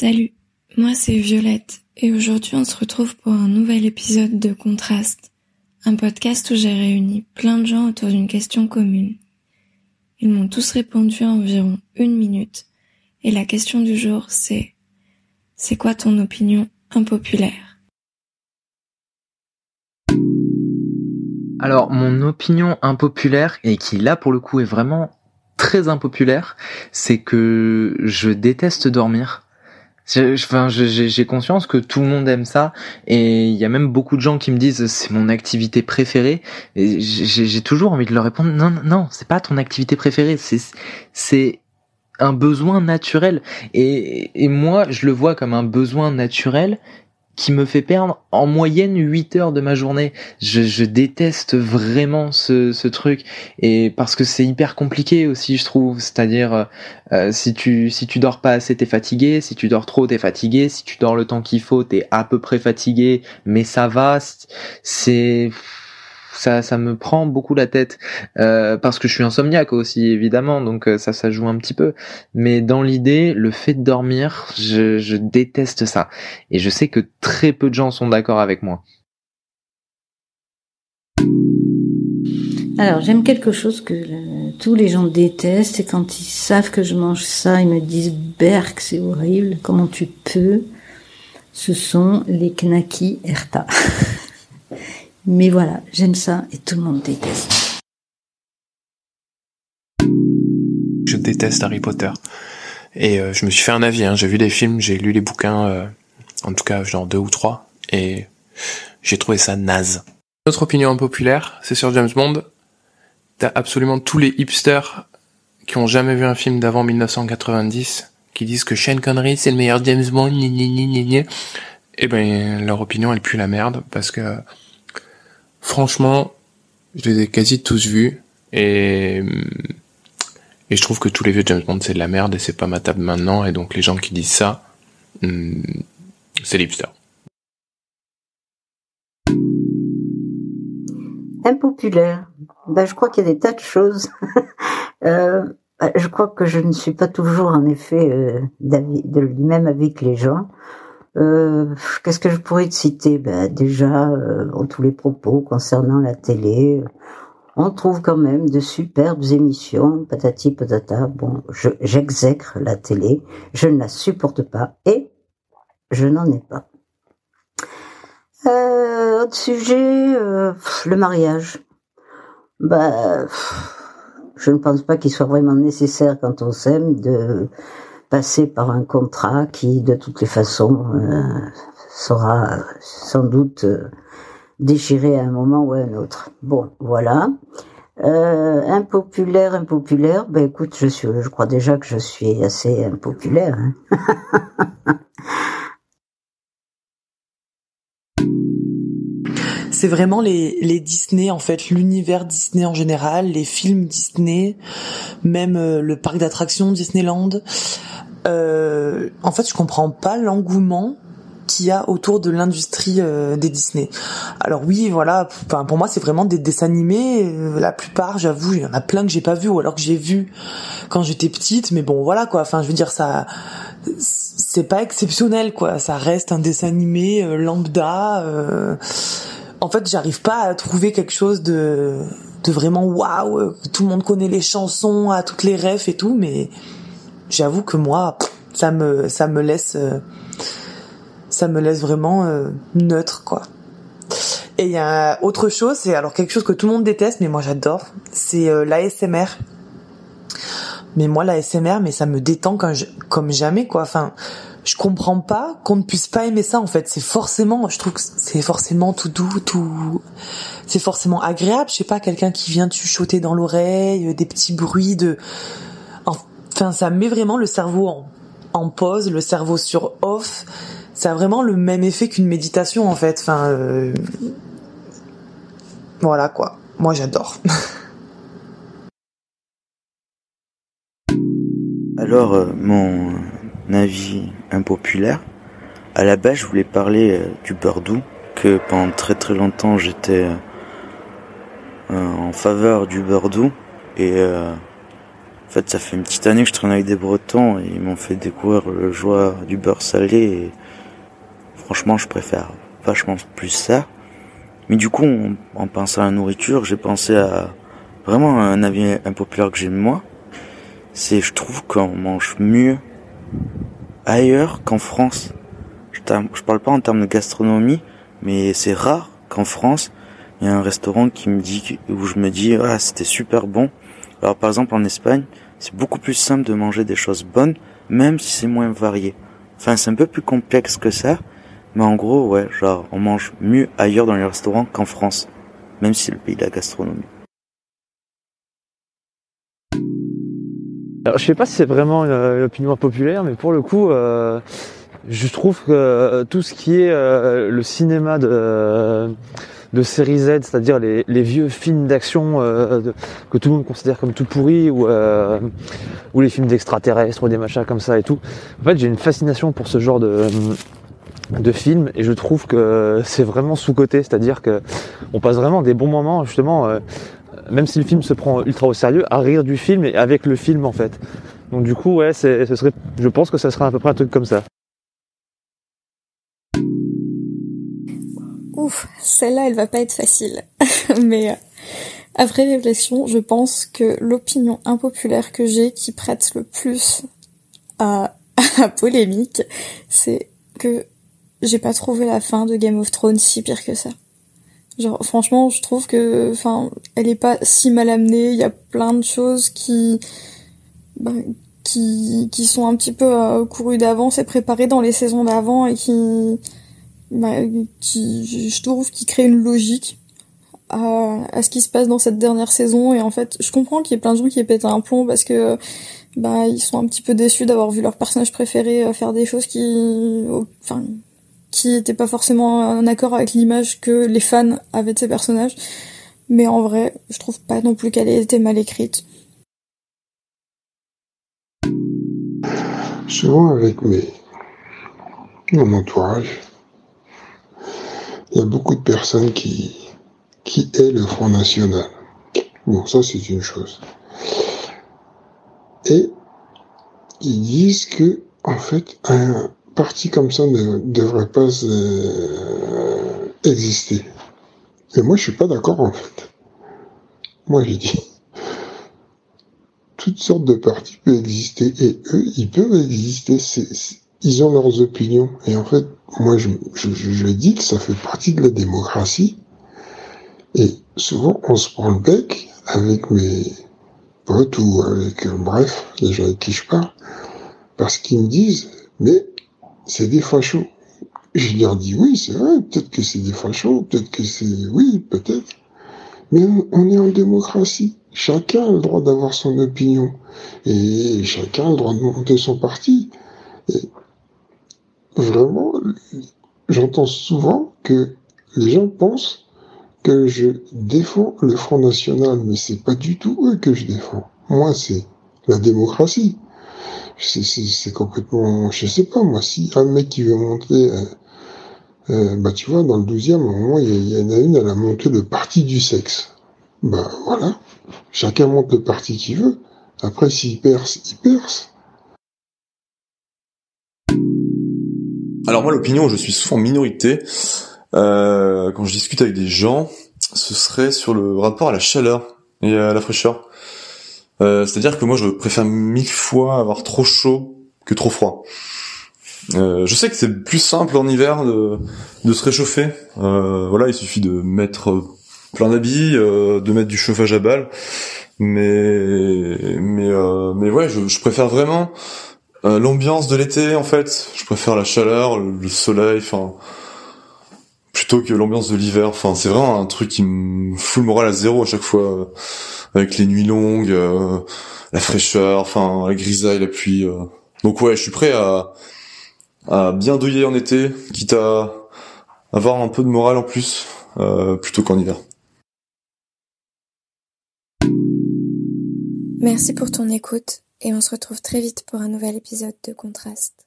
Salut, moi c'est Violette et aujourd'hui on se retrouve pour un nouvel épisode de Contraste, un podcast où j'ai réuni plein de gens autour d'une question commune. Ils m'ont tous répondu en environ une minute et la question du jour c'est c'est quoi ton opinion impopulaire? Alors mon opinion impopulaire et qui là pour le coup est vraiment très impopulaire, c'est que je déteste dormir. Enfin, j'ai conscience que tout le monde aime ça. Et il y a même beaucoup de gens qui me disent c'est mon activité préférée. Et j'ai toujours envie de leur répondre non non c'est pas ton activité préférée. C'est c'est un besoin naturel. Et, et moi je le vois comme un besoin naturel qui me fait perdre en moyenne 8 heures de ma journée. Je, déteste vraiment ce, ce, truc et parce que c'est hyper compliqué aussi je trouve. C'est-à-dire euh, si tu si tu dors pas assez t'es fatigué, si tu dors trop t'es fatigué, si tu dors le temps qu'il faut t'es à peu près fatigué, mais ça va. C'est ça, ça me prend beaucoup la tête euh, parce que je suis insomniaque aussi évidemment, donc euh, ça, ça joue un petit peu. Mais dans l'idée, le fait de dormir, je, déteste ça, et je sais que très peu de gens sont d'accord avec moi. Alors j'aime quelque chose que tous les gens détestent, et quand ils savent que je mange ça, ils me disent Berk, c'est horrible, comment tu peux? Ce sont les knackis Erta. Mais voilà, j'aime ça et tout le monde déteste. Je déteste Harry Potter. Et euh, je me suis fait un avis, hein. j'ai vu des films, j'ai lu les bouquins, euh, en tout cas genre deux ou trois, et j'ai trouvé ça naze. Notre opinion impopulaire, c'est sur James Bond. T'as absolument tous les hipsters qui ont jamais vu un film d'avant 1990 qui disent que Sean Connery c'est le meilleur James Bond, ni ni ni ni ni. Et ben leur opinion elle pue la merde parce que Franchement, je les ai quasi tous vus et et je trouve que tous les vieux James Bond c'est de la merde et c'est pas ma table maintenant et donc les gens qui disent ça, hmm, c'est l'hipster. Impopulaire. Ben, je crois qu'il y a des tas de choses. euh, je crois que je ne suis pas toujours en effet euh, de lui-même avec les gens. Euh, Qu'est-ce que je pourrais te citer? Ben, Déjà, euh, tous les propos concernant la télé, on trouve quand même de superbes émissions, patati patata. Bon, j'exècre la télé, je ne la supporte pas et je n'en ai pas. Euh, autre sujet, euh, le mariage. Ben, je ne pense pas qu'il soit vraiment nécessaire quand on s'aime de passer par un contrat qui, de toutes les façons, euh, sera sans doute euh, déchiré à un moment ou à un autre. Bon, voilà. Euh, impopulaire, impopulaire. Ben écoute, je suis, je crois déjà que je suis assez impopulaire. Hein. c'est vraiment les, les Disney en fait, l'univers Disney en général, les films Disney, même euh, le parc d'attractions Disneyland. Euh, en fait, je comprends pas l'engouement qu'il y a autour de l'industrie euh, des Disney. Alors oui, voilà, enfin pour moi c'est vraiment des dessins animés. La plupart, j'avoue, il y en a plein que j'ai pas vu ou alors que j'ai vu quand j'étais petite. Mais bon, voilà quoi. Enfin, je veux dire ça, c'est pas exceptionnel quoi. Ça reste un dessin animé lambda en fait, j'arrive pas à trouver quelque chose de, de vraiment waouh. Tout le monde connaît les chansons, à toutes les refs et tout, mais j'avoue que moi, ça me, ça me laisse, euh, ça me laisse vraiment euh, neutre, quoi. Et il y a autre chose, c'est alors quelque chose que tout le monde déteste, mais moi j'adore, c'est euh, l'ASMR. Mais moi l'ASMR, mais ça me détend comme jamais, quoi. Enfin, je comprends pas qu'on ne puisse pas aimer ça en fait. C'est forcément, je trouve que c'est forcément tout doux, tout, c'est forcément agréable. Je sais pas, quelqu'un qui vient te chuchoter dans l'oreille, des petits bruits de, enfin ça met vraiment le cerveau en, en pause, le cerveau sur off. Ça a vraiment le même effet qu'une méditation en fait. Enfin, euh... voilà quoi. Moi j'adore. Alors euh, mon avis impopulaire. À la base, je voulais parler euh, du beurre doux, que pendant très très longtemps j'étais euh, en faveur du beurre doux et En fait, ça fait une petite année que je traîne avec des Bretons et ils m'ont fait découvrir le joie du beurre salé. Et franchement, je préfère vachement plus ça. Mais du coup, en, pensant à la nourriture, j'ai pensé à vraiment un avis impopulaire que j'ai de moi. C'est, je trouve qu'on mange mieux ailleurs qu'en France. Je, parle pas en termes de gastronomie, mais c'est rare qu'en France, il y a un restaurant qui me dit, où je me dis, ah, c'était super bon. Alors, par exemple, en Espagne, c'est beaucoup plus simple de manger des choses bonnes, même si c'est moins varié. Enfin, c'est un peu plus complexe que ça, mais en gros, ouais, genre, on mange mieux ailleurs dans les restaurants qu'en France, même si c'est le pays de la gastronomie. Alors, je sais pas si c'est vraiment une, opinion populaire, mais pour le coup, euh, je trouve que euh, tout ce qui est euh, le cinéma de série Z, c'est-à-dire les, vieux films d'action euh, que tout le monde considère comme tout pourris ou, euh, les films d'extraterrestres ou des machins comme ça et tout. En fait, j'ai une fascination pour ce genre de de films et je trouve que c'est vraiment sous-coté, c'est-à-dire que on passe vraiment des bons moments justement, euh, même si le film se prend ultra au sérieux, à rire du film et avec le film en fait. Donc du coup, ouais, ce je pense que ça serait à peu près un truc comme ça. Ouf, celle-là, elle va pas être facile. Mais euh, après réflexion, je pense que l'opinion impopulaire que j'ai qui prête le plus à, à polémique, c'est que j'ai pas trouvé la fin de Game of Thrones si pire que ça. Genre franchement, je trouve que enfin, elle est pas si mal amenée, il y a plein de choses qui bah, qui qui sont un petit peu euh, courues d'avance et préparées dans les saisons d'avant et qui bah, qui, je trouve, qui crée une logique à, à, ce qui se passe dans cette dernière saison. Et en fait, je comprends qu'il y ait plein de gens qui aient pété un plomb parce que bah ils sont un petit peu déçus d'avoir vu leur personnage préféré euh, faire des choses qui, enfin, qui étaient pas forcément en accord avec l'image que les fans avaient de ces personnages. Mais en vrai, je trouve pas non plus qu'elle ait été mal écrite. Souvent avec mes mon entourage, il y a beaucoup de personnes qui, qui est le Front National. Bon, ça c'est une chose. Et ils disent que, en fait, un parti comme ça ne devrait pas euh, exister. Et moi, je suis pas d'accord, en fait. Moi, j'ai dit, toutes sortes de partis peuvent exister, et eux, ils peuvent exister. ils ont leurs opinions. Et en fait, moi, je, dis que ça fait partie de la démocratie. Et souvent, on se prend le bec avec mes potes ou avec, euh, bref, les gens avec qui je parle, parce qu'ils me disent, mais c'est des fachos. Je leur dis, oui, c'est vrai, peut-être que c'est des fachos, peut-être que c'est, oui, peut-être. Mais on est en démocratie. Chacun a le droit d'avoir son opinion. Et chacun a le droit de monter son parti. Vraiment, j'entends souvent que les gens pensent que je défends le Front National, mais c'est pas du tout eux que je défends. Moi, c'est la démocratie. C'est complètement, je sais pas, moi, si un mec qui veut monter, euh, euh, bah tu vois, dans le 12e, au moment, il y, en a une, elle a monté le parti du sexe. Bah voilà, chacun monte le parti qu'il veut. Après, s'il perce, il perce. Alors moi, l'opinion je suis souvent en minorité, euh, quand je discute avec des gens, ce serait sur le rapport à la chaleur et à la fraîcheur. Euh, C'est-à-dire que moi, je préfère mille fois avoir trop chaud que trop froid. Euh, je sais que c'est plus simple en hiver de, se réchauffer. Euh, voilà, il suffit de mettre plein d'habits, de mettre du chauffage à balles. Mais mais mais ouais, je, préfère vraiment l'ambiance de l'été en fait, je préfère la chaleur, le soleil, enfin plutôt que l'ambiance de l'hiver. Enfin, c'est vraiment un truc qui me fout le moral à zéro à chaque fois, euh, avec les nuits longues, euh, la fraîcheur, enfin la grisaille, la pluie. Donc ouais, je suis prêt à à bien douiller en été, quitte à avoir un peu de morale en plus, plutôt qu'en hiver. Merci pour ton écoute et on se retrouve très vite pour un nouvel épisode de Contraste.